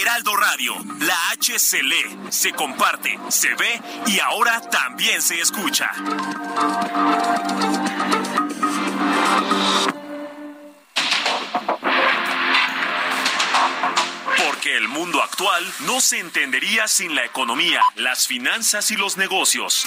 Heraldo Radio, la H se lee, se comparte, se ve y ahora también se escucha. Porque el mundo actual no se entendería sin la economía, las finanzas y los negocios.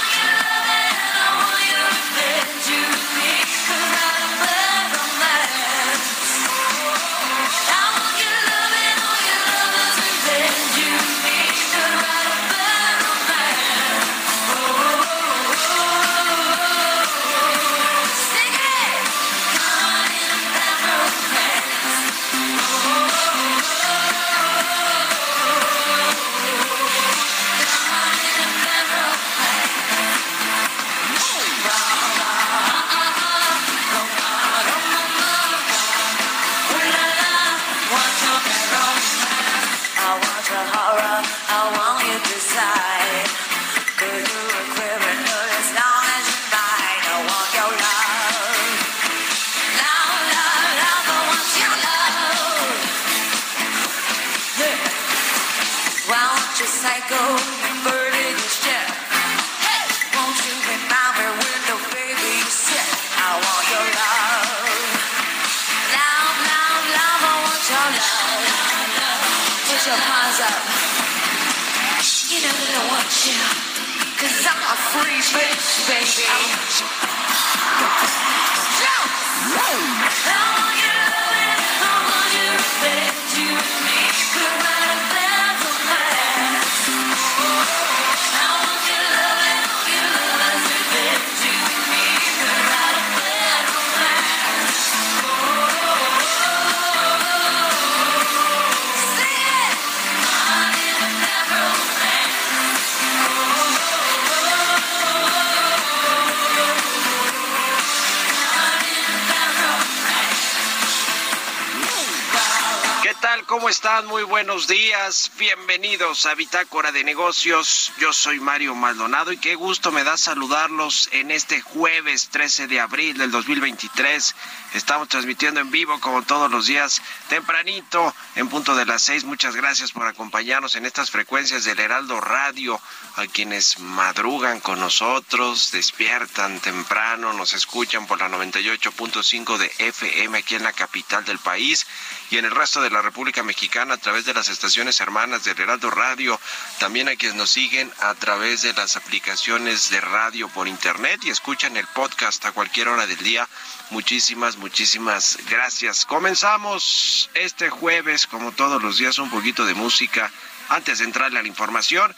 Muy buenos días. Bienvenidos a Bitácora de Negocios. Yo soy Mario Maldonado y qué gusto me da saludarlos en este jueves 13 de abril del 2023. Estamos transmitiendo en vivo como todos los días tempranito en punto de las seis. Muchas gracias por acompañarnos en estas frecuencias del Heraldo Radio. A quienes madrugan con nosotros, despiertan temprano, nos escuchan por la 98.5 de FM aquí en la capital del país y en el resto de la República Mexicana a través de las estaciones hermanas del Heraldo Radio. También a quienes nos siguen a través de las aplicaciones de radio por internet y escuchan el podcast a cualquier hora del día. Muchísimas, muchísimas gracias. Comenzamos este jueves, como todos los días, un poquito de música antes de entrarle a la información.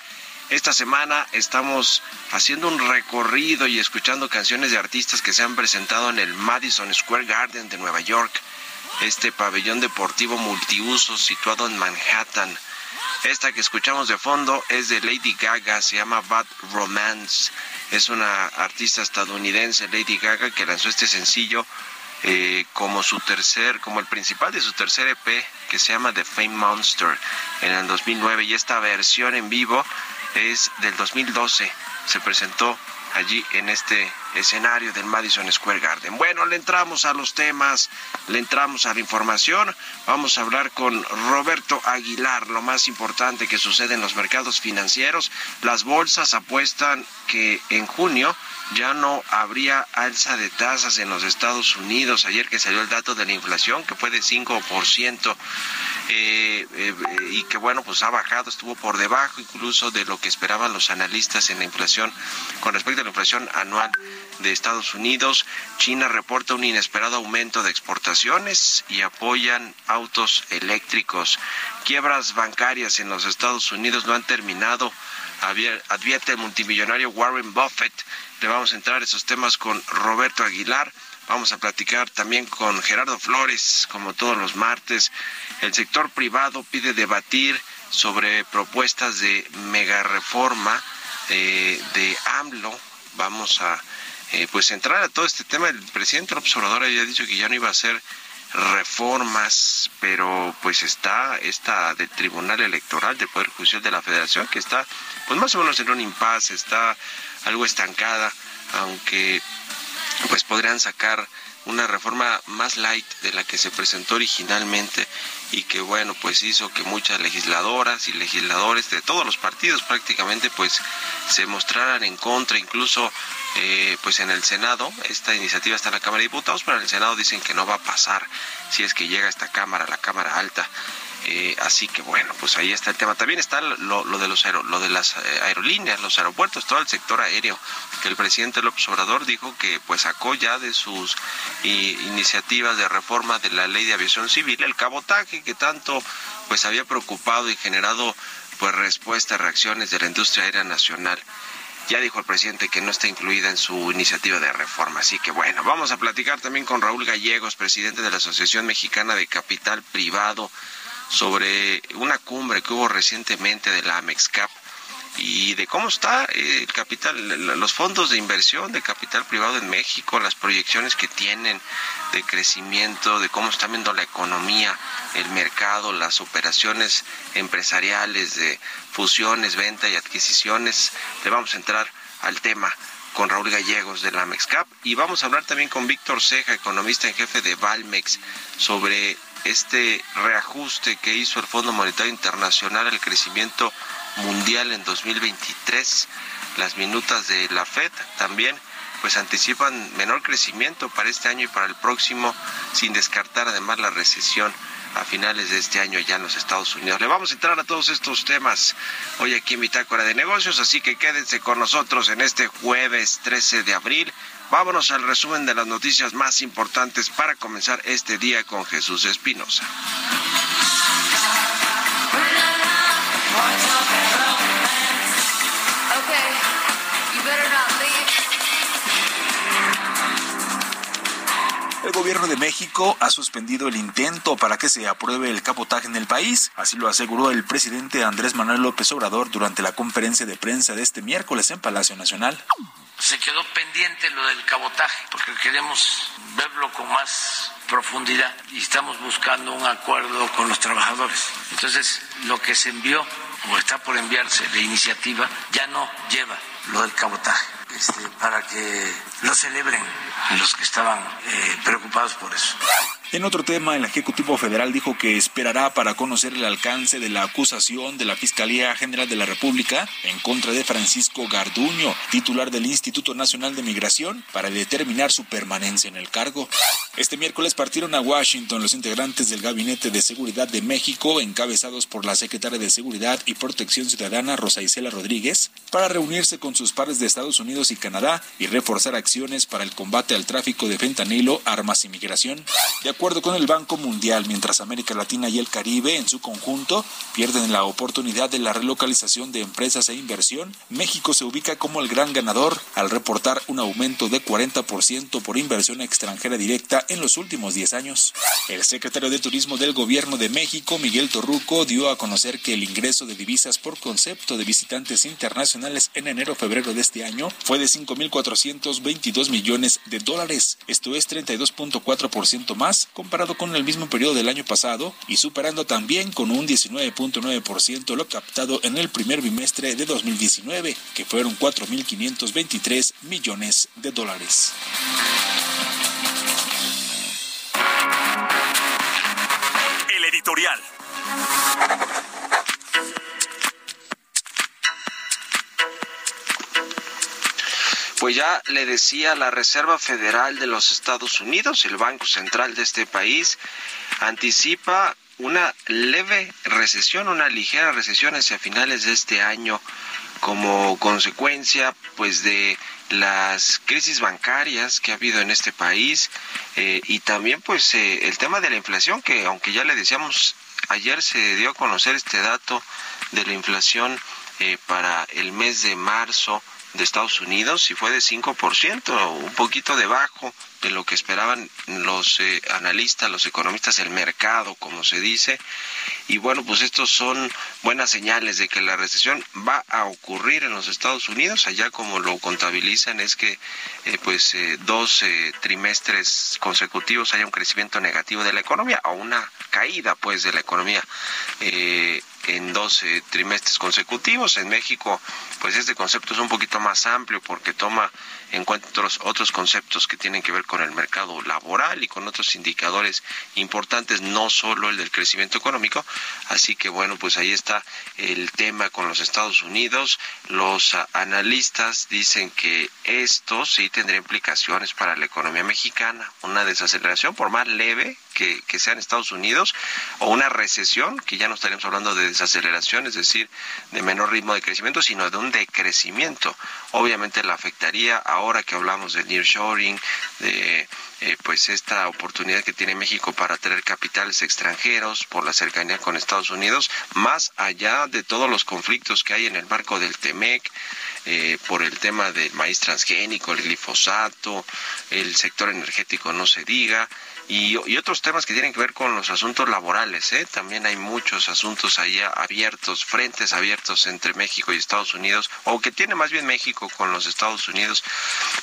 Esta semana estamos haciendo un recorrido y escuchando canciones de artistas que se han presentado en el Madison Square Garden de Nueva York, este pabellón deportivo multiuso situado en Manhattan. Esta que escuchamos de fondo es de Lady Gaga, se llama Bad Romance. Es una artista estadounidense, Lady Gaga, que lanzó este sencillo eh, como su tercer, como el principal de su tercer EP que se llama The Fame Monster en el 2009 y esta versión en vivo es del 2012. Se presentó allí en este escenario del Madison Square Garden. Bueno, le entramos a los temas, le entramos a la información. Vamos a hablar con Roberto Aguilar, lo más importante que sucede en los mercados financieros. Las bolsas apuestan que en junio ya no habría alza de tasas en los Estados Unidos. Ayer que salió el dato de la inflación, que fue de 5%, eh, eh, y que bueno, pues ha bajado, estuvo por debajo incluso de lo que esperaban los analistas en la inflación con respecto a la inflación anual de Estados Unidos. China reporta un inesperado aumento de exportaciones y apoyan autos eléctricos. Quiebras bancarias en los Estados Unidos no han terminado. Advierte el multimillonario Warren Buffett. Le vamos a entrar a esos temas con Roberto Aguilar. Vamos a platicar también con Gerardo Flores, como todos los martes. El sector privado pide debatir sobre propuestas de mega reforma eh, de AMLO. Vamos a eh, pues entrar a todo este tema. El presidente del observador había dicho que ya no iba a hacer reformas, pero pues está esta del Tribunal Electoral del Poder Judicial de la Federación que está pues más o menos en un impasse, está algo estancada, aunque pues podrían sacar una reforma más light de la que se presentó originalmente y que bueno pues hizo que muchas legisladoras y legisladores de todos los partidos prácticamente pues se mostraran en contra incluso eh, pues en el Senado esta iniciativa está en la Cámara de Diputados pero en el Senado dicen que no va a pasar si es que llega esta Cámara la Cámara Alta eh, así que bueno, pues ahí está el tema. También está lo, de los lo de las eh, aerolíneas, los aeropuertos, todo el sector aéreo, que el presidente López Obrador dijo que pues sacó ya de sus iniciativas de reforma de la ley de aviación civil el cabotaje que tanto pues había preocupado y generado pues respuestas, reacciones de la industria aérea nacional. Ya dijo el presidente que no está incluida en su iniciativa de reforma. Así que bueno, vamos a platicar también con Raúl Gallegos, presidente de la Asociación Mexicana de Capital Privado sobre una cumbre que hubo recientemente de la AMEXCAP y de cómo está el capital, los fondos de inversión de capital privado en México, las proyecciones que tienen de crecimiento, de cómo está viendo la economía, el mercado, las operaciones empresariales de fusiones, venta y adquisiciones. Le vamos a entrar al tema con Raúl Gallegos de la AMEXCAP y vamos a hablar también con Víctor Ceja, economista en jefe de Valmex, sobre este reajuste que hizo el Fondo Monetario Internacional al crecimiento mundial en 2023. Las minutas de la Fed también pues anticipan menor crecimiento para este año y para el próximo, sin descartar además la recesión a finales de este año ya en los Estados Unidos. Le vamos a entrar a todos estos temas hoy aquí en Bitácora de Negocios, así que quédense con nosotros en este jueves 13 de abril. Vámonos al resumen de las noticias más importantes para comenzar este día con Jesús Espinosa. Gobierno de México ha suspendido el intento para que se apruebe el cabotaje en el país, así lo aseguró el presidente Andrés Manuel López Obrador durante la conferencia de prensa de este miércoles en Palacio Nacional. Se quedó pendiente lo del cabotaje porque queremos verlo con más profundidad y estamos buscando un acuerdo con los trabajadores. Entonces, lo que se envió o está por enviarse de iniciativa ya no lleva lo del cabotaje este, para que lo celebren los que estaban eh, preocupados por eso. En otro tema, el Ejecutivo Federal dijo que esperará para conocer el alcance de la acusación de la Fiscalía General de la República en contra de Francisco Garduño, titular del Instituto Nacional de Migración, para determinar su permanencia en el cargo. Este miércoles partieron a Washington los integrantes del Gabinete de Seguridad de México, encabezados por la secretaria de Seguridad y Protección Ciudadana Rosa Isela Rodríguez, para reunirse con sus pares de Estados Unidos y Canadá y reforzar acciones para el combate al tráfico de fentanilo, armas y migración. De acuerdo con el Banco Mundial, mientras América Latina y el Caribe en su conjunto pierden la oportunidad de la relocalización de empresas e inversión, México se ubica como el gran ganador al reportar un aumento de 40% por inversión extranjera directa en los últimos 10 años. El secretario de Turismo del Gobierno de México, Miguel Torruco, dio a conocer que el ingreso de divisas por concepto de visitantes internacionales en enero-febrero de este año fue de 5.422 millones de dólares. Esto es 32.4% más comparado con el mismo periodo del año pasado y superando también con un 19.9% lo captado en el primer bimestre de 2019, que fueron 4.523 millones de dólares. El editorial. Pues ya le decía la Reserva Federal de los Estados Unidos, el Banco Central de este país, anticipa una leve recesión, una ligera recesión hacia finales de este año como consecuencia pues de las crisis bancarias que ha habido en este país eh, y también pues eh, el tema de la inflación que aunque ya le decíamos ayer se dio a conocer este dato de la inflación eh, para el mes de marzo de Estados Unidos y fue de 5%, un poquito debajo de lo que esperaban los eh, analistas, los economistas, el mercado, como se dice. Y bueno, pues estos son buenas señales de que la recesión va a ocurrir en los Estados Unidos. Allá como lo contabilizan es que eh, pues eh, dos trimestres consecutivos haya un crecimiento negativo de la economía o una caída pues de la economía en dos trimestres consecutivos. En México, pues este concepto es un poquito más amplio porque toma en cuenta otros, otros conceptos que tienen que ver con el mercado laboral y con otros indicadores importantes, no solo el del crecimiento económico. Así que bueno, pues ahí está el tema con los Estados Unidos. Los analistas dicen que esto sí tendría implicaciones para la economía mexicana, una desaceleración por más leve que, que sea en Estados Unidos o una recesión, que ya no estaríamos hablando de desaceleración, es decir, de menor ritmo de crecimiento, sino de un decrecimiento. Obviamente la afectaría ahora que hablamos de nearshoring, de eh, pues esta oportunidad que tiene México para traer capitales extranjeros por la cercanía con Estados Unidos, más allá de todos los conflictos que hay en el marco del TEMEC, eh, por el tema del maíz transgénico, el glifosato, el sector energético no se diga, y, otros temas que tienen que ver con los asuntos laborales. ¿eh? También hay muchos asuntos ahí abiertos, frentes abiertos entre México y Estados Unidos, o que tiene más bien México con los Estados Unidos,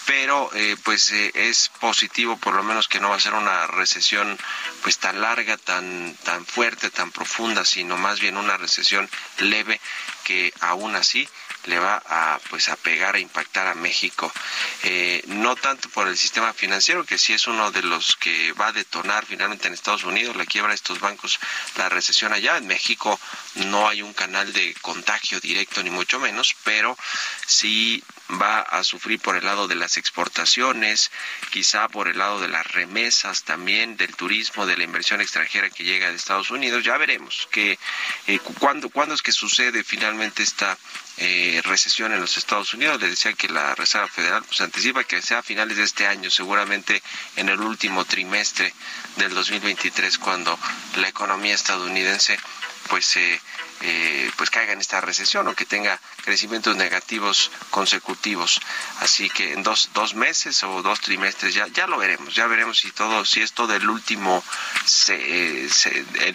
pero eh, pues eh, es positivo por lo menos que no va a ser una recesión pues tan larga, tan, tan fuerte, tan profunda, sino más bien una recesión leve que aún así le va a pues a pegar a impactar a México. Eh, no tanto por el sistema financiero que sí es uno de los que va a detonar finalmente en Estados Unidos la quiebra de estos bancos la recesión allá. En México no hay un canal de contagio directo ni mucho menos pero sí va a sufrir por el lado de las exportaciones, quizá por el lado de las remesas también, del turismo, de la inversión extranjera que llega de Estados Unidos. Ya veremos que eh, cuándo, cuándo es que sucede finalmente esta eh, recesión en los Estados Unidos. Le decía que la Reserva Federal pues, anticipa que sea a finales de este año, seguramente en el último trimestre del 2023, cuando la economía estadounidense pues eh, eh, pues caiga en esta recesión o que tenga crecimientos negativos consecutivos. Así que en dos, dos meses o dos trimestres ya, ya lo veremos, ya veremos si todo, si esto del último, se,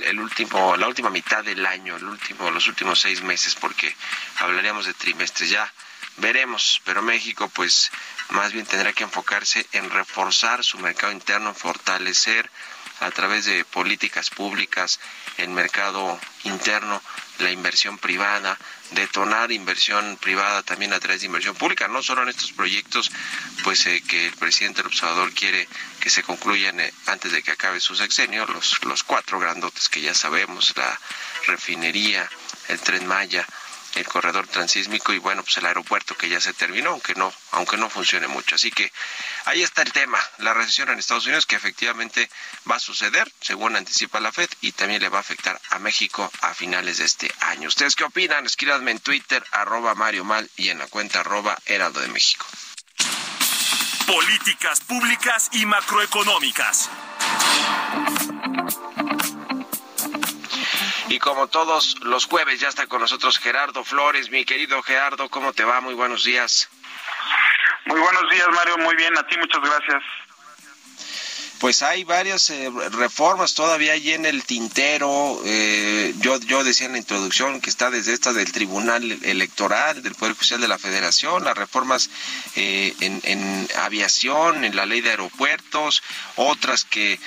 el, último, la última mitad del año, el último, los últimos seis meses, porque hablaríamos de trimestres ya. Veremos, pero México pues más bien tendrá que enfocarse en reforzar su mercado interno, fortalecer a través de políticas públicas el mercado interno la inversión privada, detonar inversión privada también a través de inversión pública, no solo en estos proyectos pues eh, que el presidente del observador quiere que se concluyan eh, antes de que acabe su sexenio, los, los cuatro grandotes que ya sabemos, la refinería, el tren Maya, el corredor transísmico y bueno, pues el aeropuerto que ya se terminó, aunque no, aunque no funcione mucho. Así que ahí está el tema, la recesión en Estados Unidos que efectivamente va a suceder, según anticipa la Fed, y también le va a afectar a México a finales de este año. ¿Ustedes qué opinan? Escríbanme en Twitter, arroba Mario Mal y en la cuenta arroba Heraldo de México. Políticas públicas y macroeconómicas. Y como todos los jueves ya está con nosotros Gerardo Flores. Mi querido Gerardo, ¿cómo te va? Muy buenos días. Muy buenos días, Mario. Muy bien. A ti muchas gracias pues hay varias eh, reformas todavía allí en el tintero. Eh, yo, yo decía en la introducción que está desde esta del Tribunal Electoral, del Poder Judicial de la Federación, las reformas eh, en, aviación, en la ley de aeropuertos, otras que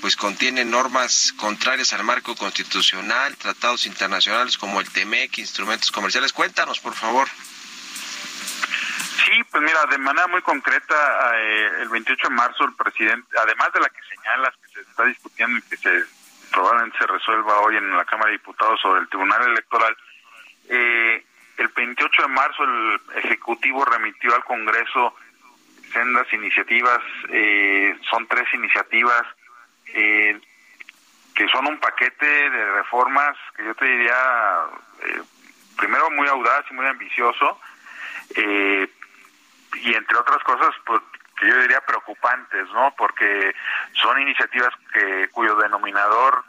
pues contienen normas contrarias al marco constitucional, tratados internacionales como el TEMEC, instrumentos comerciales. Cuéntanos, por favor. Sí, pues mira, de manera muy concreta, eh, el 28 de marzo el presidente, además de la que señalas que se está discutiendo y que se probablemente se resuelva hoy en la Cámara de Diputados sobre el Tribunal Electoral, eh, el 28 de marzo el Ejecutivo remitió al Congreso sendas iniciativas, eh, son tres iniciativas que son un paquete de reformas que yo te diría primero muy audaz y muy ambicioso, eh, y entre otras cosas, pues que yo diría preocupantes, ¿no? Porque son iniciativas que cuyo denominador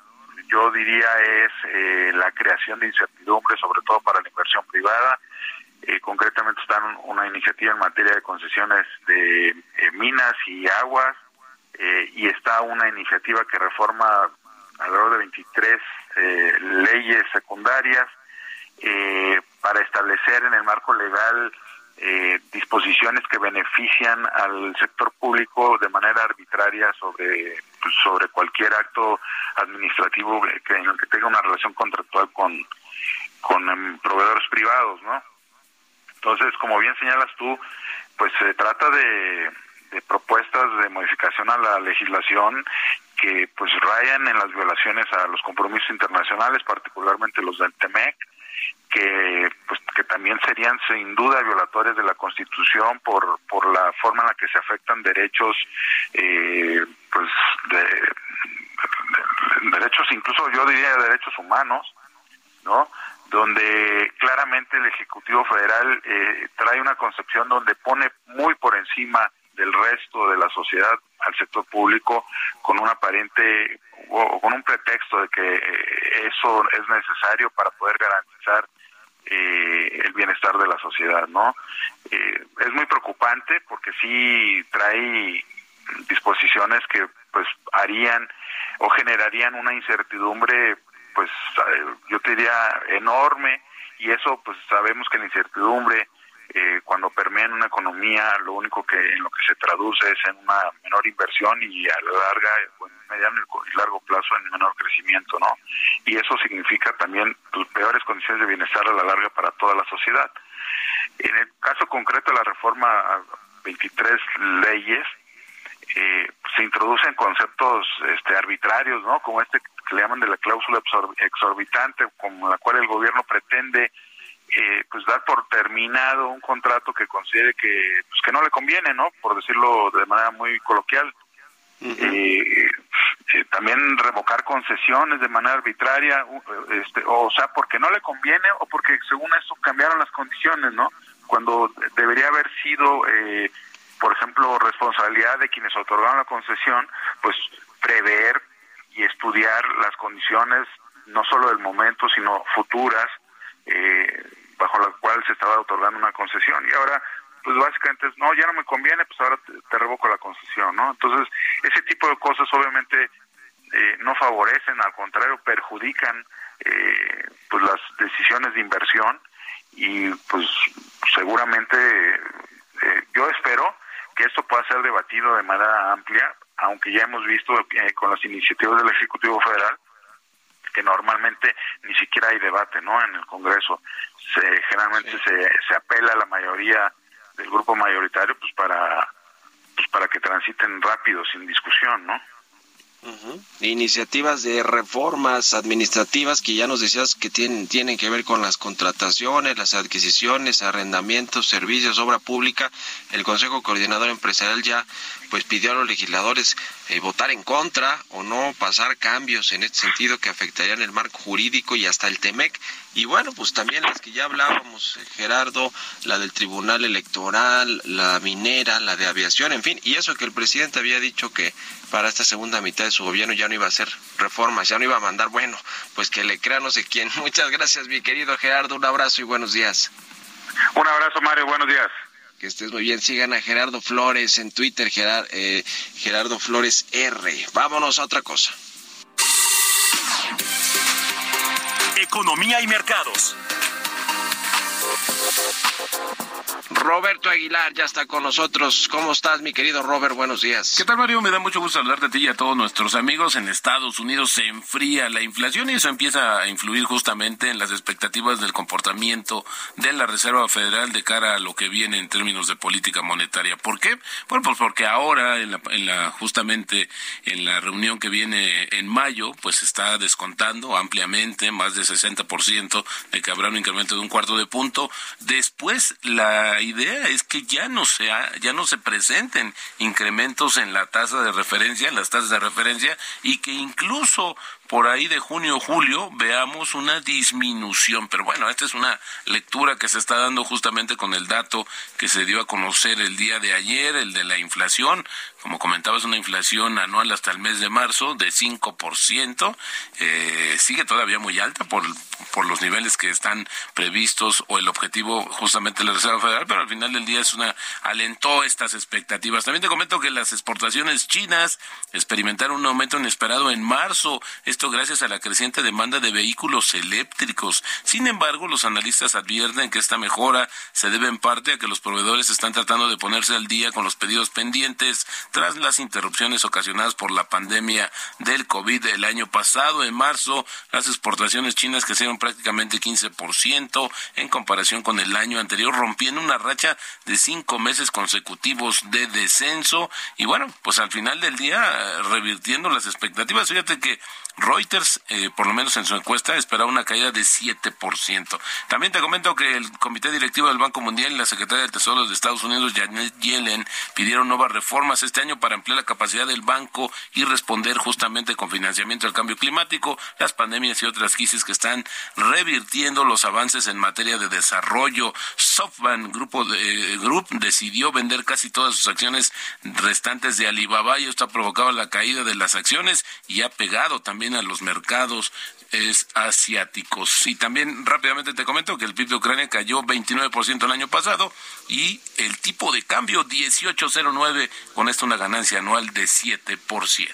yo diría es eh, la creación de incertidumbre, sobre todo para la inversión privada. Eh, concretamente están una iniciativa en materia de concesiones de eh, minas y aguas y está una iniciativa que reforma alrededor de 23 leyes secundarias para establecer en el marco legal eh, disposiciones que benefician al sector público de manera arbitraria sobre pues, sobre cualquier acto administrativo que en el que tenga una relación contractual con con em, proveedores privados, ¿no? Entonces, como bien señalas tú, pues se trata de, de propuestas de modificación a la legislación que pues rayan en las violaciones a los compromisos internacionales, particularmente los del TEMEC, que pues que también serían sin duda violatorias de la Constitución por por la forma en la que se afectan derechos eh, pues de, derechos incluso yo diría derechos humanos no donde claramente el ejecutivo federal eh, trae una concepción donde pone muy por encima del resto de la sociedad al sector público con un aparente o con un pretexto de que eh, eso es necesario para poder garantizar eh, el bienestar de la sociedad, ¿no? Eh, es muy preocupante porque sí trae disposiciones que pues harían o generarían una incertidumbre pues yo te diría enorme y eso pues sabemos que la incertidumbre eh, cuando permea en una economía, lo único que en lo que se traduce es en una menor inversión y a la larga, en mediano y largo plazo, en menor crecimiento, ¿no? Y eso significa también peores condiciones de bienestar a la larga para toda la sociedad. En el caso concreto de la reforma a 23 leyes, eh, se introducen conceptos este, arbitrarios, ¿no? Como este que le llaman de la cláusula exorbitante, como la cual el gobierno pretende eh, pues dar por terminado un contrato que considere que pues que no le conviene no por decirlo de manera muy coloquial. Eh, eh, también revocar concesiones de manera arbitraria este, o sea porque no le conviene o porque según eso cambiaron las condiciones no cuando debería haber sido por ejemplo responsabilidad de quienes otorgaron la concesión pues prever y estudiar las condiciones no solo del momento sino futuras eh, bajo la cual se estaba otorgando una concesión y ahora pues básicamente es, no, ya no me conviene, pues ahora te, revoco la concesión, ¿no? Entonces, ese tipo de cosas obviamente eh, no favorecen, al contrario, perjudican eh, pues las decisiones de inversión y pues seguramente eh, yo espero que esto pueda ser debatido de manera amplia, aunque ya hemos visto con las iniciativas del Ejecutivo Federal que normalmente ni siquiera hay debate no en el Congreso. Se generalmente se, se apela a la mayoría del grupo mayoritario pues para pues para que transiten rápido sin discusión no Iniciativas de reformas administrativas que ya nos decías que tienen, tienen que ver con las contrataciones, las adquisiciones, arrendamientos, servicios, obra pública. El Consejo Coordinador Empresarial ya pues pidió a los legisladores eh, votar en contra o no pasar cambios en este sentido que afectarían el marco jurídico y hasta el TEMEC. Y bueno, pues también las que ya hablábamos, eh, Gerardo, la del Tribunal Electoral, la minera, la de aviación, en fin, y eso que el presidente había dicho que para esta segunda mitad de su gobierno ya no iba a hacer reformas, ya no iba a mandar, bueno, pues que le crea no sé quién. Muchas gracias, mi querido Gerardo, un abrazo y buenos días. Un abrazo, Mario, buenos días. Que estés muy bien. Sigan a Gerardo Flores en Twitter, eh, Gerardo Flores R. Vámonos a otra cosa. Economía y mercados. Roberto Aguilar ya está con nosotros. ¿Cómo estás, mi querido Robert? Buenos días. ¿Qué tal, Mario? Me da mucho gusto hablar de ti y a todos nuestros amigos. En Estados Unidos se enfría la inflación y eso empieza a influir justamente en las expectativas del comportamiento de la Reserva Federal de cara a lo que viene en términos de política monetaria. ¿Por qué? Bueno, pues porque ahora, en la, en la justamente en la reunión que viene en mayo, pues está descontando ampliamente, más de 60% de que habrá un incremento de un cuarto de punto. Después, la idea es que ya no sea, ya no se presenten incrementos en la tasa de referencia, en las tasas de referencia, y que incluso por ahí de junio julio veamos una disminución. Pero bueno, esta es una lectura que se está dando justamente con el dato que se dio a conocer el día de ayer, el de la inflación. Como comentaba, es una inflación anual hasta el mes de marzo de 5%. Eh, sigue todavía muy alta por, por los niveles que están previstos o el objetivo justamente de la Reserva Federal, pero al final del día es una alentó estas expectativas. También te comento que las exportaciones chinas experimentaron un aumento inesperado en marzo, esto gracias a la creciente demanda de vehículos eléctricos. Sin embargo, los analistas advierten que esta mejora se debe en parte a que los proveedores están tratando de ponerse al día con los pedidos pendientes tras las interrupciones ocasionadas por la pandemia del COVID el año pasado. En marzo, las exportaciones chinas crecieron prácticamente 15% en comparación con el año anterior, rompiendo una racha de cinco meses consecutivos de descenso. Y bueno, pues al final del día, revirtiendo las expectativas, fíjate que Reuters, eh, por lo menos en su encuesta, esperaba una caída de 7%. También te comento que el Comité Directivo del Banco Mundial y la Secretaria del Tesoro de Estados Unidos, Janet Yellen, pidieron nuevas reformas este año para ampliar la capacidad del banco y responder justamente con financiamiento al cambio climático, las pandemias y otras crisis que están revirtiendo los avances en materia de desarrollo. SoftBank Grupo de, Group decidió vender casi todas sus acciones restantes de Alibaba y esto ha provocado la caída de las acciones y ha pegado también a los mercados es asiáticos. Y también rápidamente te comento que el PIB de Ucrania cayó 29% el año pasado y el tipo de cambio 1809 con esto una ganancia anual de 7%.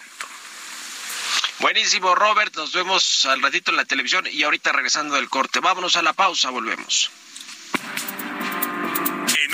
Buenísimo, Robert. Nos vemos al ratito en la televisión y ahorita regresando del corte. Vámonos a la pausa, volvemos.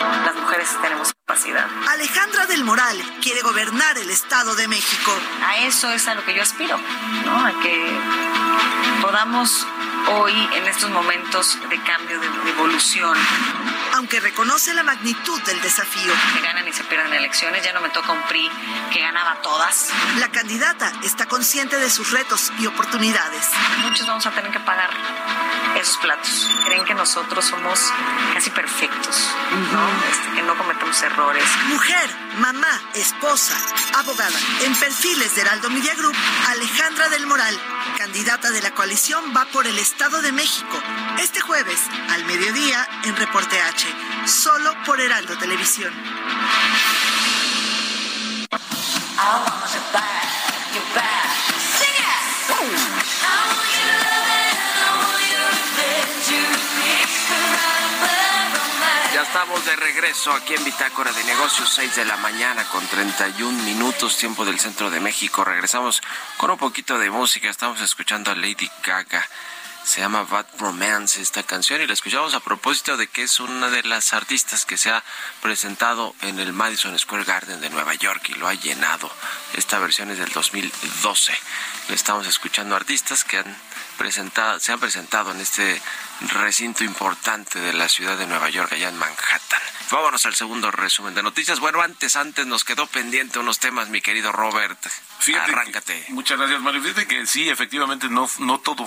Las mujeres tenemos capacidad. Alejandra del Moral quiere gobernar el Estado de México. A eso es a lo que yo aspiro, ¿no? A que podamos hoy, en estos momentos de cambio, de evolución. Aunque reconoce la magnitud del desafío. Que ganan y se pierden elecciones, ya no me toca un PRI que ganaba todas. La candidata está consciente de sus retos y oportunidades. Muchos vamos a tener que pagar esos platos. Creen que nosotros somos casi perfectos, ¿no? Este, que no cometemos errores. Mujer, mamá, esposa, abogada. En perfiles de Heraldo Media Group, Alejandra del Moral, candidata de la coalición, va por el Estado de México. Este jueves, al mediodía, en Reporte H, solo por Heraldo Televisión. Estamos de regreso aquí en Bitácora de Negocios, 6 de la mañana con 31 minutos, tiempo del centro de México. Regresamos con un poquito de música. Estamos escuchando a Lady Gaga. Se llama Bad Romance esta canción y la escuchamos a propósito de que es una de las artistas que se ha presentado en el Madison Square Garden de Nueva York y lo ha llenado. Esta versión es del 2012. Le estamos escuchando artistas que han presentado, se han presentado en este recinto importante de la ciudad de Nueva York, allá en Manhattan. Vámonos al segundo resumen de noticias. Bueno, antes, antes nos quedó pendiente unos temas, mi querido Robert. Fíjate que- Arráncate. muchas gracias, Mario. Fíjate que sí, efectivamente, no, no todo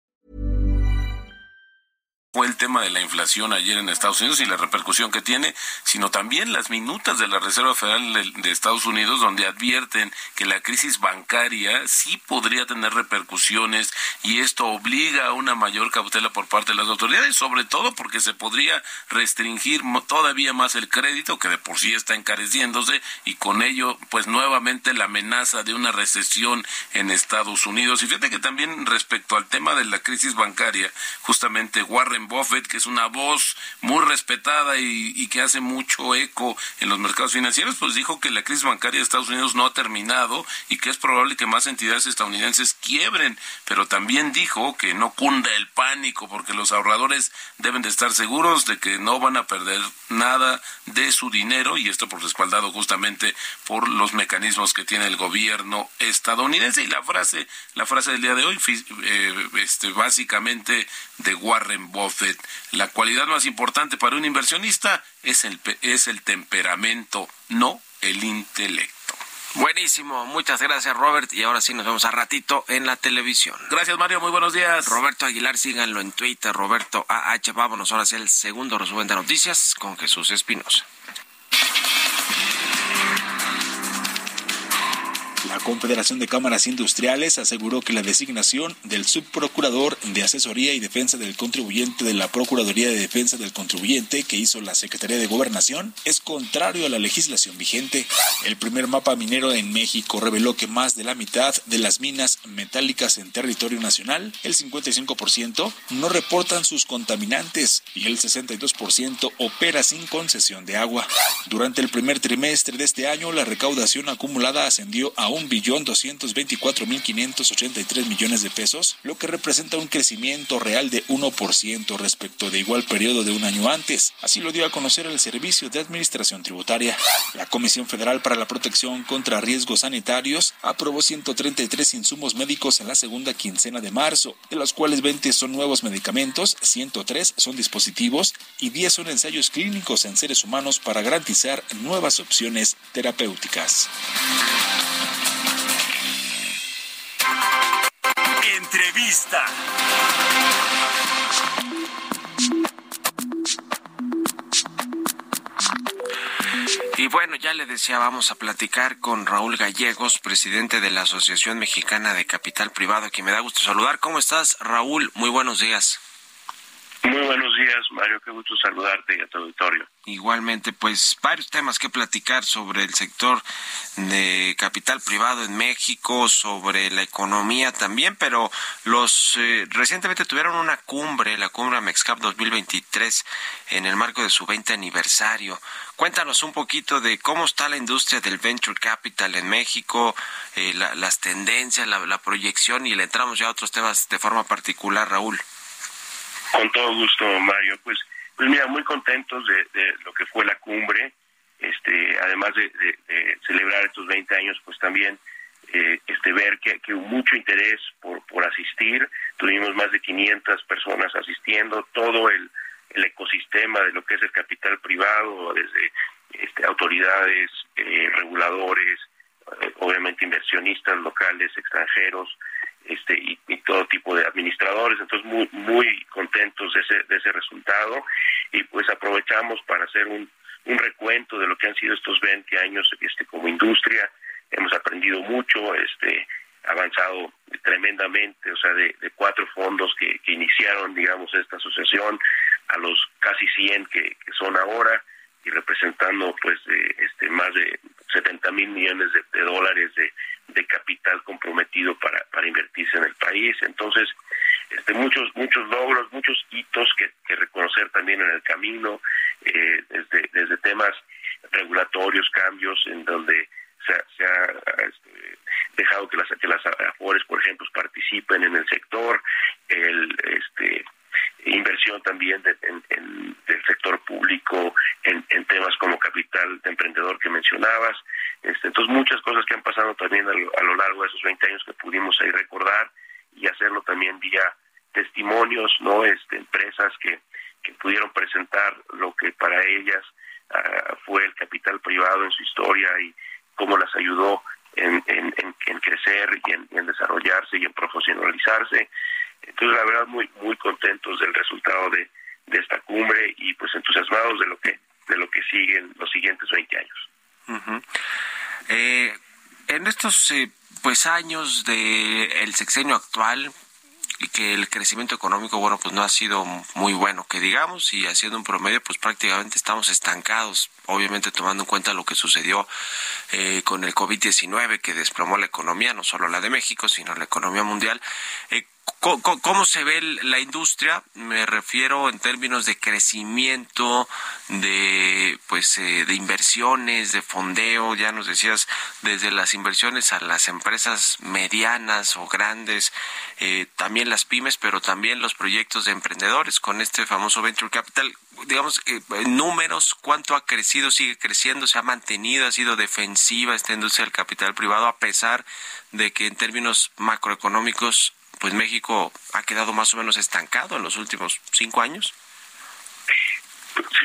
Fue el tema de la inflación ayer en Estados Unidos y la repercusión que tiene, sino también las minutas de la Reserva Federal de, Estados Unidos donde advierten que la crisis bancaria sí podría tener repercusiones y esto obliga a una mayor cautela por parte de las autoridades, sobre todo porque se podría restringir todavía más el crédito que de por sí está encareciéndose y con ello pues nuevamente la amenaza de una recesión en Estados Unidos. Y fíjate que también respecto al tema de la crisis bancaria, justamente Warren Buffett, que es una voz muy respetada y, que hace mucho eco en los mercados financieros, pues dijo que la crisis bancaria de Estados Unidos no ha terminado y que es probable que más entidades estadounidenses quiebren, pero también dijo que no cunda el pánico porque los ahorradores deben de estar seguros de que no van a perder nada de su dinero y esto por respaldado justamente por los mecanismos que tiene el gobierno estadounidense. Y la frase la frase del día de hoy eh, este básicamente de Warren Buffett la cualidad más importante para un inversionista es el, es el temperamento, no el intelecto. Buenísimo, muchas gracias Robert y ahora sí nos vemos a ratito en la televisión. Gracias Mario, muy buenos días. Roberto Aguilar, síganlo en Twitter, Roberto AH, vámonos ahora hacia el segundo resumen de noticias con Jesús Espinosa. La Confederación de Cámaras Industriales aseguró que la designación del subprocurador de Asesoría y Defensa del Contribuyente de la Procuraduría de Defensa del Contribuyente que hizo la Secretaría de Gobernación es contrario a la legislación vigente. El primer mapa minero en México reveló que más de la mitad de las minas metálicas en territorio nacional, el 55%, no reportan sus contaminantes y el 62% opera sin concesión de agua. Durante el primer trimestre de este año, la recaudación acumulada ascendió a un millones de pesos, lo que representa un crecimiento real de 1% respecto de igual periodo de un año antes. Así lo dio a conocer el Servicio de Administración Tributaria. La Comisión Federal para la Protección contra Riesgos Sanitarios aprobó 133 insumos médicos en la segunda quincena de marzo, de los cuales 20 son nuevos medicamentos, 103 son dispositivos y 10 son ensayos clínicos en seres humanos para garantizar nuevas opciones terapéuticas. Entrevista. Y bueno, ya le decía, vamos a platicar con Raúl Gallegos, presidente de la Asociación Mexicana de Capital Privado, que me da gusto saludar. ¿Cómo estás, Raúl? Muy buenos días. Muy buenos Mario. Qué gusto saludarte y a tu auditorio. Igualmente, pues varios temas que platicar sobre el sector de capital privado en México, sobre la economía también, pero los eh, recientemente tuvieron una cumbre, la cumbre Mexcap 2023, en el marco de su 20 aniversario. Cuéntanos un poquito de cómo está la industria del venture capital en México, eh, las tendencias, la, la proyección y le entramos ya a otros temas de forma particular, Raúl. Con todo gusto, Mario. Pues, pues mira, muy contentos de, lo que fue la cumbre. Este, además de, celebrar estos 20 años, pues también eh, este ver que, que, hubo mucho interés por, por asistir. Tuvimos más de 500 personas asistiendo, todo el, el ecosistema de lo que es el capital privado, desde este, autoridades, eh, reguladores, eh, obviamente inversionistas locales, extranjeros, este, y, todo tipo de administradores, entonces muy, muy contentos de ese, de ese resultado. Y pues aprovechamos para hacer un, un recuento de lo que han sido estos 20 años este, como industria, hemos aprendido mucho, este, avanzado tremendamente, o sea, de, cuatro fondos que, que, iniciaron, digamos, esta asociación a los casi 100 que, que son ahora y representando pues este más de 70 mil millones de dólares de, de capital comprometido para, para invertirse en el país. Entonces, este, muchos muchos logros, muchos hitos que, reconocer también en el camino, eh, desde, desde temas regulatorios, cambios en donde se, se ha este, dejado que las, que las AFORES, por ejemplo, participen en el sector, el este inversión también en, del sector público en, temas como capital de emprendedor que mencionabas. Este, entonces, muchas cosas que han pasado también a lo, largo de esos 20 años que pudimos ahí recordar y hacerlo también vía testimonios, no este, empresas que, que pudieron presentar lo que para ellas ah, fue el capital privado en su historia y cómo las ayudó en, en, en crecer y en, desarrollarse y en profesionalizarse. Entonces, la verdad, muy muy contentos del resultado de, de esta cumbre y pues entusiasmados de lo que de lo que siguen los siguientes 20 años. eh, en estos eh, pues años de el sexenio actual y que el crecimiento económico bueno pues no ha sido muy bueno que digamos y haciendo un promedio pues prácticamente estamos estancados obviamente tomando en cuenta lo que sucedió eh, con el COVID-19 que desplomó la economía no solo la de México sino la economía mundial eh, ¿Cómo, se ve la industria? Me refiero en términos de crecimiento, de pues eh, de inversiones, de fondeo. Ya nos decías desde las inversiones a las empresas medianas o grandes, eh, también las pymes, pero también los proyectos de emprendedores con este famoso venture capital. Digamos, eh, números, ¿cuánto ha crecido? ¿Sigue creciendo? ¿Se ha mantenido? ¿Ha sido defensiva esta industria del capital privado a pesar de que en términos macroeconómicos pues México ha quedado más o menos estancado en los últimos cinco años.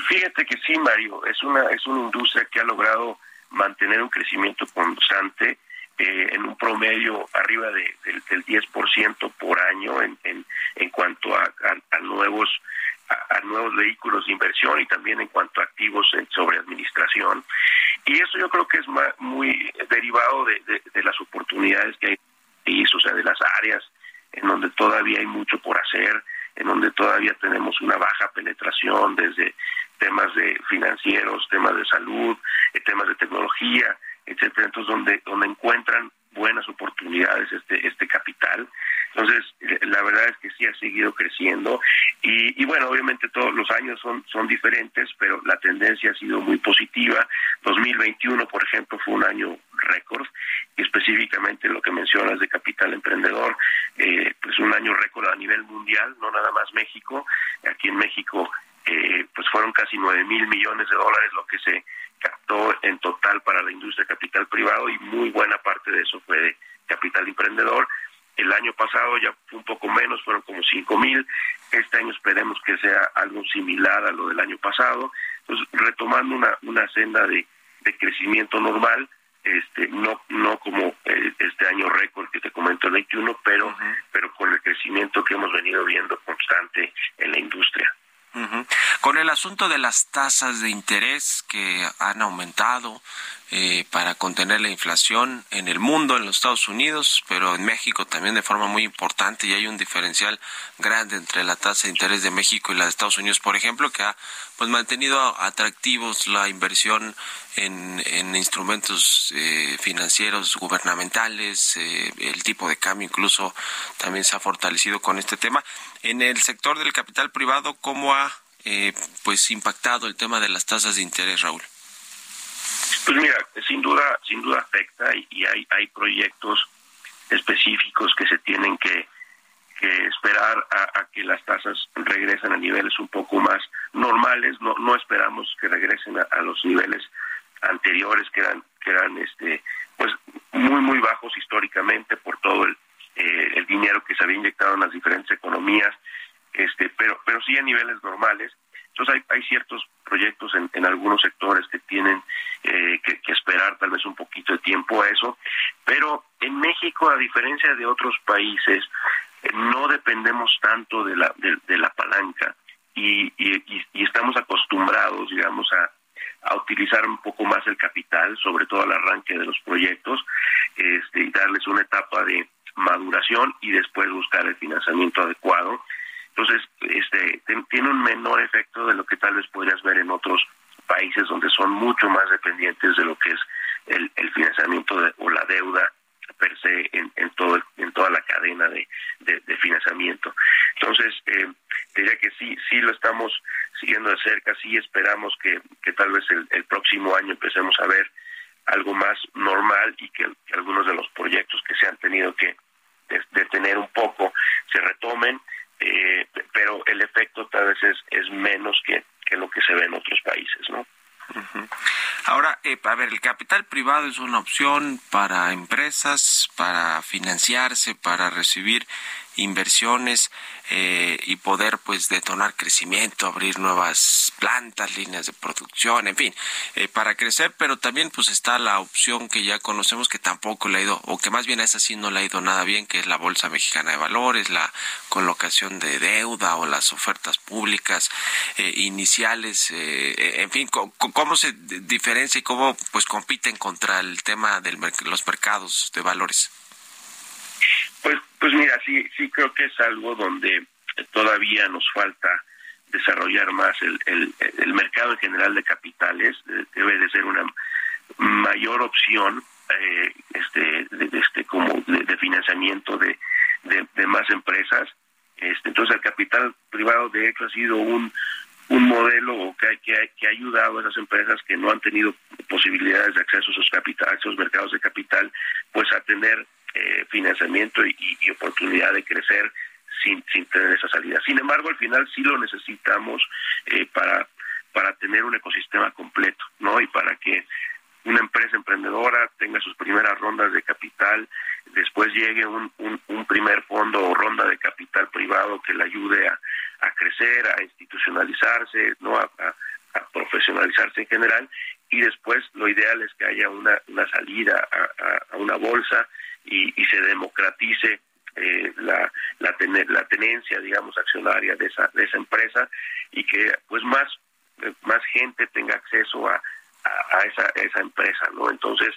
Fíjate que sí, Mario, es una es una industria que ha logrado mantener un crecimiento constante eh, en un promedio arriba de, del, 10% por año en, en, en cuanto a, a, nuevos a, nuevos vehículos de inversión y también en cuanto a activos sobre administración. Y eso yo creo que es muy derivado de, de, de las oportunidades que hay, o sea, de las áreas en donde todavía hay mucho por hacer, en donde todavía tenemos una baja penetración desde temas de financieros, temas de salud, eh, temas de tecnología, etcétera, entonces donde donde encuentran buenas oportunidades este este capital. Entonces, eh, la verdad es que sí ha seguido creciendo y, y, bueno, obviamente todos los años son son diferentes, pero la tendencia ha sido muy positiva. 2021, por ejemplo, fue un año récord, específicamente lo que mencionas de capital emprendedor, eh, pues un año récord a nivel mundial, no nada más México. Aquí en México, eh, pues fueron casi 9 mil millones de dólares lo que se captó en total para la industria capital privado y muy buena parte de eso fue de capital emprendedor. El año pasado ya fue un poco menos, fueron como 5 mil. Este año esperemos que sea algo similar a lo del año pasado. Entonces, retomando una, una senda de, de crecimiento normal, este no no como eh, este año récord que te comento el 21 pero pero con el crecimiento que hemos venido viendo constante en la industria con el asunto de las tasas de interés que han aumentado eh, para contener la inflación en el mundo, en los Estados Unidos, pero en México también de forma muy importante y hay un diferencial grande entre la tasa de interés de México y la de Estados Unidos, por ejemplo, que ha pues mantenido atractivos la inversión en, en instrumentos eh, financieros gubernamentales, eh, el tipo de cambio incluso también se ha fortalecido con este tema. En el sector del capital privado, ¿cómo ha eh, pues impactado el tema de las tasas de interés, Raúl? Pues mira, sin duda, sin duda afecta y, hay, hay proyectos específicos que se tienen que, que esperar a, que las tasas regresen a niveles un poco más normales. No, no esperamos que regresen a, los niveles anteriores que eran, que eran este, pues muy, muy bajos históricamente por todo el, eh, el dinero que se había inyectado en las diferentes economías, este, pero, pero sí a niveles normales. Entonces hay, hay ciertos proyectos en, en algunos sectores que tienen eh, que, esperar tal vez un poquito de tiempo a eso, pero en México, a diferencia de otros países, eh, no dependemos tanto de la, de, de la palanca y, y, y, estamos acostumbrados, digamos, a, a utilizar un poco más el capital, sobre todo al arranque de los proyectos, este, y darles una etapa de maduración y después buscar el financiamiento adecuado. Entonces, este, tiene un menor efecto de lo que tal vez podrías ver en otros países donde son mucho más dependientes de lo que es el, financiamiento o la deuda per se en, en todo en toda la cadena de, financiamiento. Entonces eh, diría que sí sí lo estamos siguiendo de cerca sí esperamos que, que tal vez el, el próximo año empecemos a ver algo más normal y que algunos de los proyectos que se han tenido que detener un poco se retomen eh, pero el efecto tal vez es, es menos que, que lo que se ve en otros países no Ahora, eh, a ver, el capital privado es una opción para empresas, para financiarse, para recibir inversiones eh, y poder pues detonar crecimiento, abrir nuevas plantas, líneas de producción, en fin, eh, para crecer, pero también pues está la opción que ya conocemos que tampoco le ha ido, o que más bien a esa sí no le ha ido nada bien, que es la Bolsa Mexicana de Valores, la colocación de deuda o las ofertas públicas eh, iniciales, en fin, cómo se diferencia y cómo pues compiten contra el tema de los mercados de valores. Pues, pues mira, sí, sí creo que es algo donde todavía nos falta desarrollar más el, el, mercado en general de capitales. Debe de ser una mayor opción eh, este de, este como de, financiamiento de, de, más empresas. Este entonces el capital privado de hecho ha sido un un modelo que, que, que ha ayudado a esas empresas que no han tenido posibilidades de acceso a esos capital, a esos mercados de capital, pues a tener eh, financiamiento y, oportunidad de crecer sin, sin tener esa salida. Sin embargo, al final sí lo necesitamos eh, para, para tener un ecosistema completo, ¿no? Y para que una empresa emprendedora tenga sus primeras rondas de capital, después llegue un, un, primer fondo o ronda de capital privado que le ayude a, a crecer, a institucionalizarse, no a, profesionalizarse en general, y después lo ideal es que haya una, una salida a, una bolsa y, se democratice eh, la, la, la tenencia, digamos, accionaria de esa, de esa empresa y que pues más, más gente tenga acceso a, a, esa, esa empresa, ¿no? Entonces,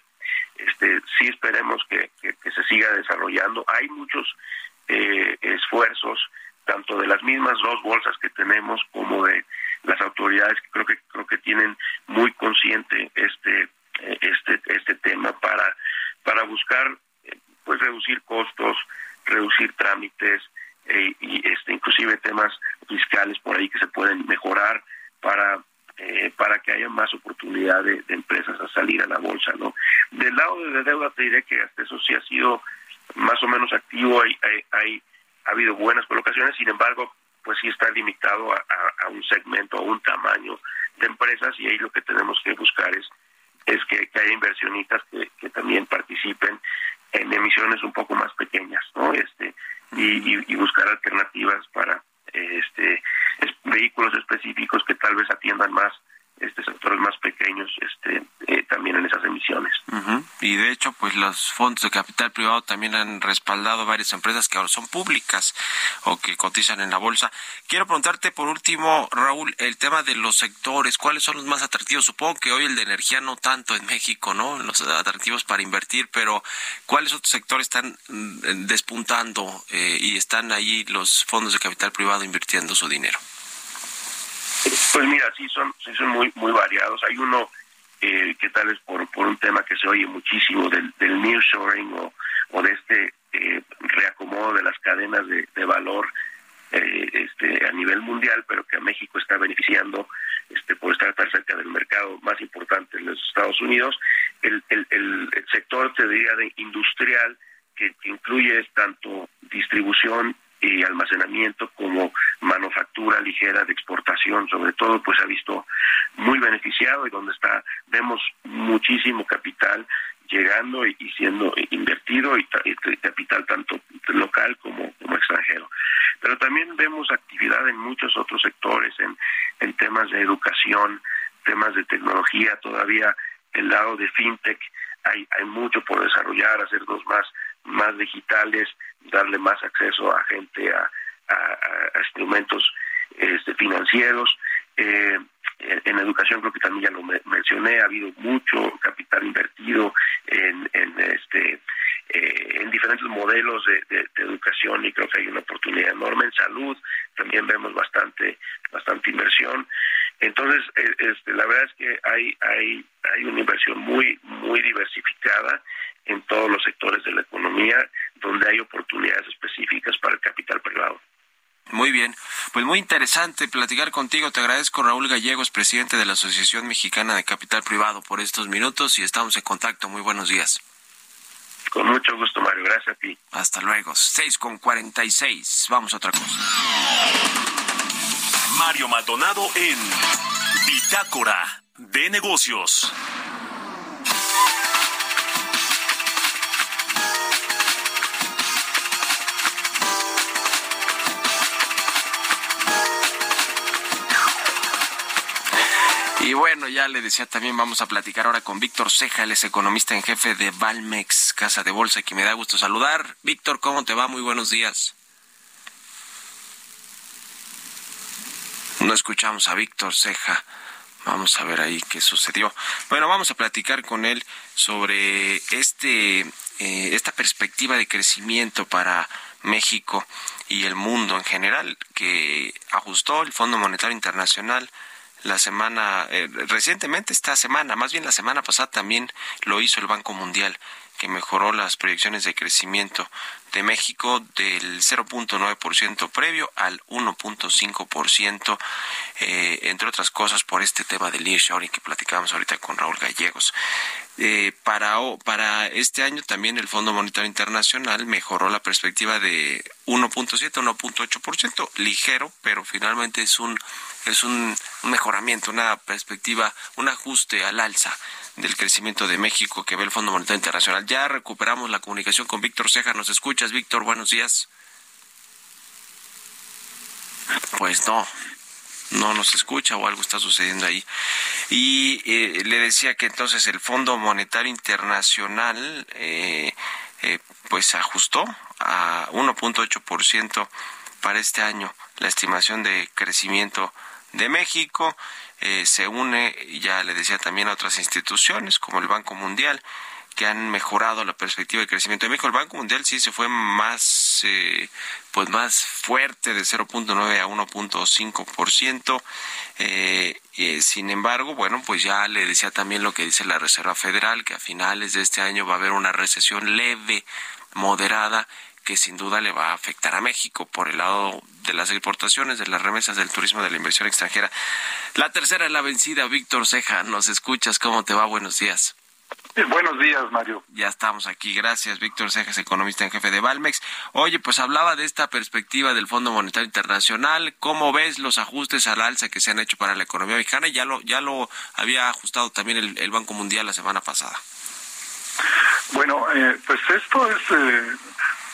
este, sí esperemos que, que, se siga desarrollando. Hay muchos eh, esfuerzos, tanto de las mismas dos bolsas que tenemos como de las autoridades que creo que creo que tienen muy consciente este este este tema para para buscar pues reducir costos, reducir trámites eh, y este inclusive temas fiscales por ahí que se pueden mejorar para eh, para que haya más oportunidad de, empresas a salir a la bolsa, ¿no? Del lado de deuda te diré que hasta eso sí ha sido más o menos activo, hay, hay, ha habido buenas colocaciones, sin embargo, pues sí está limitado a, un segmento, a un tamaño de empresas y ahí lo que tenemos que buscar es es que, haya inversionistas que, que también participen en emisiones un poco más pequeñas, ¿no? Este y, y, buscar alternativas para este vehículos específicos que tal vez atiendan más este sectores más pequeños este eh, también en esas emisiones. Y de hecho pues los fondos de capital privado también han respaldado varias empresas que ahora son públicas o que cotizan en la bolsa. Quiero preguntarte por último Raúl el tema de los sectores. Cuáles son los más atractivos supongo que hoy el de energía no tanto en México no los atractivos para invertir pero cuáles otros sectores están mm, despuntando eh, y están ahí los fondos de capital privado invirtiendo su dinero pues mira, sí son, sí son muy, muy variados. Hay uno eh, que tal vez por, por un tema que se oye muchísimo del, del nearshoring o, o de este eh, reacomodo de las cadenas de, de valor eh, este, a nivel mundial, pero que a México está beneficiando este, por estar tan cerca del mercado más importante en los Estados Unidos. El, el, el, sector, te diría, de industrial, que, que incluye tanto distribución y almacenamiento como manufactura ligera de exportación sobre todo pues ha visto muy beneficiado y donde está vemos muchísimo capital llegando y, siendo invertido y, capital tanto local como, como extranjero. Pero también vemos actividad en muchos otros sectores en, en temas de educación temas de tecnología. Todavía el lado de fintech hay, hay mucho por desarrollar hacernos más más digitales darle más acceso a gente a, a, instrumentos este, financieros. Eh, en educación creo que también ya lo mencioné, ha habido mucho capital invertido en, en este eh, en diferentes modelos de, educación y creo que hay una oportunidad enorme en salud también vemos bastante bastante inversión entonces eh, este, la verdad es que hay hay hay una inversión muy muy diversificada en todos los sectores de la economía donde hay oportunidades específicas para el capital privado. Muy bien, pues muy interesante platicar contigo. Te agradezco Raúl Gallegos, presidente de la Asociación Mexicana de Capital Privado, por estos minutos y estamos en contacto. Muy buenos días. Con mucho gusto, Mario. Gracias a ti. Hasta luego. 6 con 46. Vamos a otra cosa. Mario Maldonado en Bitácora de Negocios. Y bueno, ya le decía también, vamos a platicar ahora con Víctor Ceja, él es economista en jefe de Valmex, Casa de Bolsa, que me da gusto saludar. Víctor, ¿cómo te va? Muy buenos días. No escuchamos a Víctor Ceja. Vamos a ver ahí qué sucedió. Bueno, vamos a platicar con él sobre este eh, esta perspectiva de crecimiento para México y el mundo en general que ajustó el Fondo Monetario Internacional la semana, eh, recientemente esta semana, más bien la semana pasada también lo hizo el Banco Mundial, que mejoró las proyecciones de crecimiento de México del 0.9% previo al 1.5%, eh, entre otras cosas por este tema del nearshoring que platicábamos ahorita con Raúl Gallegos. Eh, para, para este año también el Fondo Monetario Internacional mejoró la perspectiva de 1.7 1.8%, ligero, pero finalmente es un es un, mejoramiento, una perspectiva, un ajuste al alza del crecimiento de México que ve el Fondo Monetario Internacional. Ya recuperamos la comunicación con Víctor Ceja. ¿Nos escuchas, Víctor? Buenos días. Pues no, no nos escucha o algo está sucediendo ahí. Y eh, le decía que entonces el Fondo Monetario Internacional eh, eh, pues ajustó a 1.8% para este año la estimación de crecimiento de México. se une, ya le decía también a otras instituciones como el Banco Mundial que han mejorado la perspectiva de crecimiento de México. El Banco Mundial sí se fue más, eh, pues más fuerte de 0.9 a 1.5%. Eh, eh, sin embargo, bueno, pues ya le decía también lo que dice la Reserva Federal, que a finales de este año va a haber una recesión leve, moderada, que sin duda le va a afectar a México por el lado de las exportaciones, de las remesas, del turismo, de la inversión extranjera. La tercera es la vencida, Víctor Ceja, nos escuchas, ¿cómo te va? Buenos días. Buenos días, Mario. Ya estamos aquí. Gracias, Víctor Cejas, economista en jefe de Valmex. Oye, pues hablaba de esta perspectiva del Fondo Monetario Internacional. ¿Cómo ves los ajustes al alza que se han hecho para la economía mexicana? Ya lo, ya lo había ajustado también el, Banco Mundial la semana pasada. Bueno, eh, pues esto es eh,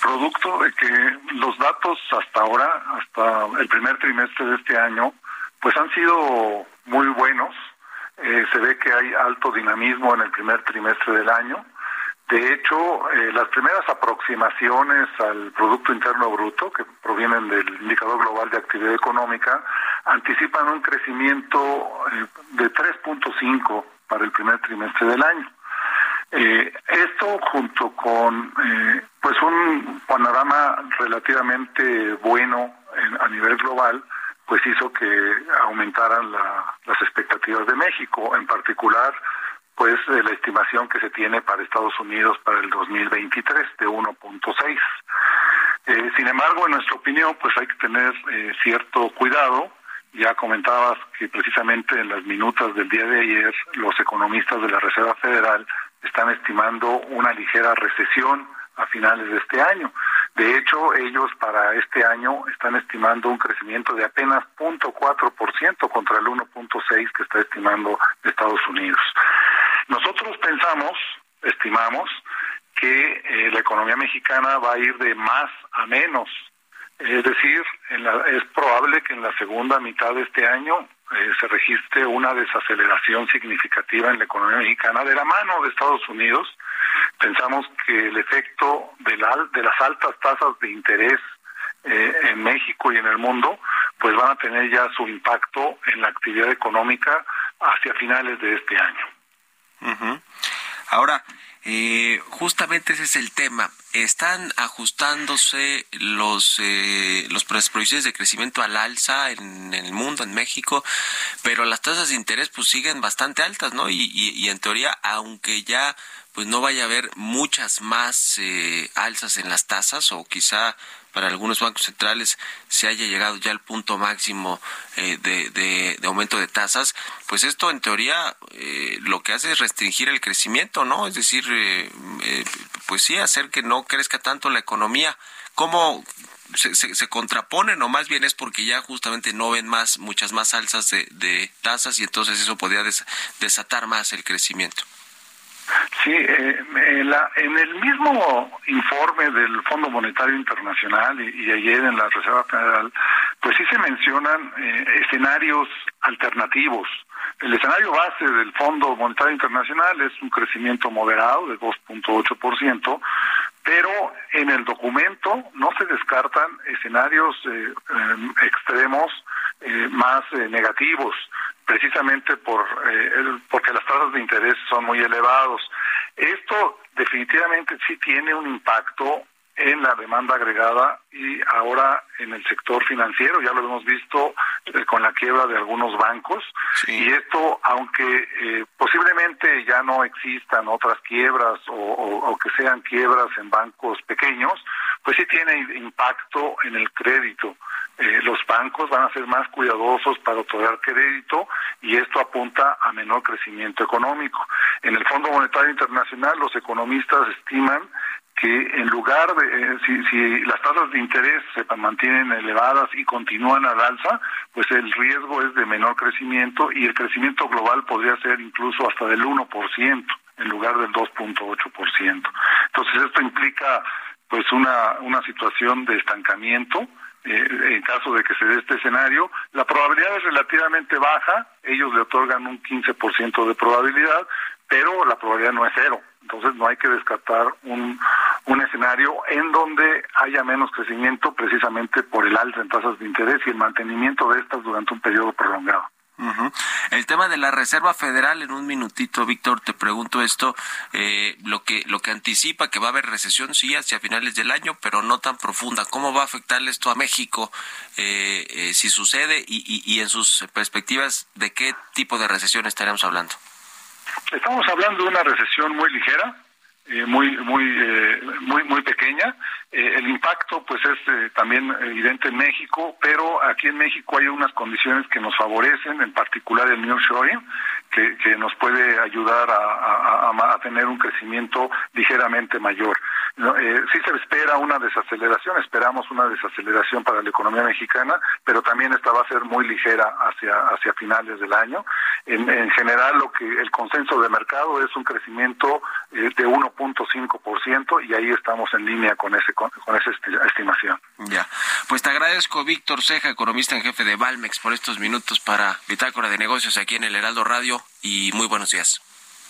producto de que los datos hasta ahora, hasta el primer trimestre de este año, pues han sido muy buenos eh, se ve que hay alto dinamismo en el primer trimestre del año. De hecho, eh, las primeras aproximaciones al Producto Interno Bruto, que provienen del Indicador Global de Actividad Económica, anticipan un crecimiento eh, de 3.5 para el primer trimestre del año. Esto junto con pues un panorama relativamente bueno a nivel global, pues hizo que aumentaran las expectativas de México, en particular pues la estimación que se tiene para Estados Unidos para el 2023 de 1.6. Eh, sin embargo, en nuestra opinión, pues hay que tener eh, cierto cuidado. Ya comentabas que precisamente en las minutas del día de ayer los economistas de la Reserva Federal están estimando una ligera recesión a finales de este año. De hecho, ellos para este año están estimando un crecimiento de apenas 0.4% contra el 1.6% que está estimando Estados Unidos. Nosotros pensamos, estimamos, que eh, la economía mexicana va a ir de más a menos. Es decir, es probable que en la segunda mitad de este año eh, se registre una desaceleración significativa en la economía mexicana de la mano de Estados Unidos Pensamos que el efecto de, de las altas tasas de interés eh, en México y en el mundo, pues van a tener ya su impacto en la actividad económica hacia finales de este año. Ahora, eh, justamente ese es el tema. Están ajustándose los eh, los proyecciones de crecimiento al alza en, el mundo, en México, pero las tasas de interés pues siguen bastante altas, ¿no? Y, y en teoría, aunque ya pues no vaya a haber muchas más eh, alzas en las tasas o quizá para algunos bancos centrales se haya llegado ya al punto máximo eh, de, aumento de tasas, pues esto en teoría eh, lo que hace es restringir el crecimiento, ¿no? Es decir, pues sí, hacer que no crezca tanto la economía. ¿Cómo se, se, contraponen o más bien es porque ya justamente no ven más muchas más alzas de, de tasas y entonces eso podría desatar más el crecimiento? Sí, eh, en, el mismo informe del Fondo Monetario Internacional y, ayer en la Reserva Federal, pues sí se mencionan eh, escenarios alternativos El escenario base del Fondo Monetario Internacional es un crecimiento moderado de 2.8%, pero en el documento no se descartan escenarios eh, em, extremos eh, más eh, negativos, precisamente por porque las tasas de interés son muy elevados. Esto definitivamente sí tiene un impacto en la demanda agregada y ahora en el sector financiero, ya lo hemos visto eh, con la quiebra de algunos bancos. Y esto, aunque eh, posiblemente ya no existan otras quiebras o, que sean quiebras en bancos pequeños, pues sí tiene impacto en el crédito. Eh, los bancos van a ser más cuidadosos para otorgar crédito y esto apunta a menor crecimiento económico. En el Fondo Monetario Internacional los economistas estiman que en lugar de, eh, si, si, las tasas de interés se mantienen elevadas y continúan al alza, pues el riesgo es de menor crecimiento y el crecimiento global podría ser incluso hasta del 1% en lugar del 2.8%. Entonces esto implica pues una, una situación de estancamiento eh, en caso de que se dé este escenario. La probabilidad es relativamente baja, ellos le otorgan un 15% de probabilidad, pero la probabilidad no es cero. Entonces no hay que descartar un, un escenario en donde haya menos crecimiento precisamente por el alza en tasas de interés y el mantenimiento de estas durante un periodo prolongado. El tema de la Reserva Federal, en un minutito, Víctor, te pregunto esto, eh, lo que lo que anticipa que va a haber recesión, sí, hacia finales del año, pero no tan profunda. ¿Cómo va a afectar esto a México eh, eh, si sucede y, y en sus perspectivas, de qué tipo de recesión estaremos hablando? Estamos hablando de una recesión muy ligera, eh, muy muy eh, muy muy pequeña. Eh, el impacto pues es también evidente en México, pero aquí en México hay unas condiciones que nos favorecen, en particular el nearshoring, que, que nos puede ayudar a, a, tener un crecimiento ligeramente mayor. Sí se espera una desaceleración, esperamos una desaceleración para la economía mexicana, pero también esta va a ser muy ligera hacia hacia finales del año. En, en general, lo que el consenso de mercado es un crecimiento de 1 ciento y ahí estamos en línea con ese con, esa estimación. Ya. Pues te agradezco Víctor Ceja, economista en jefe de Valmex por estos minutos para Bitácora de Negocios aquí en el Heraldo Radio y muy buenos días.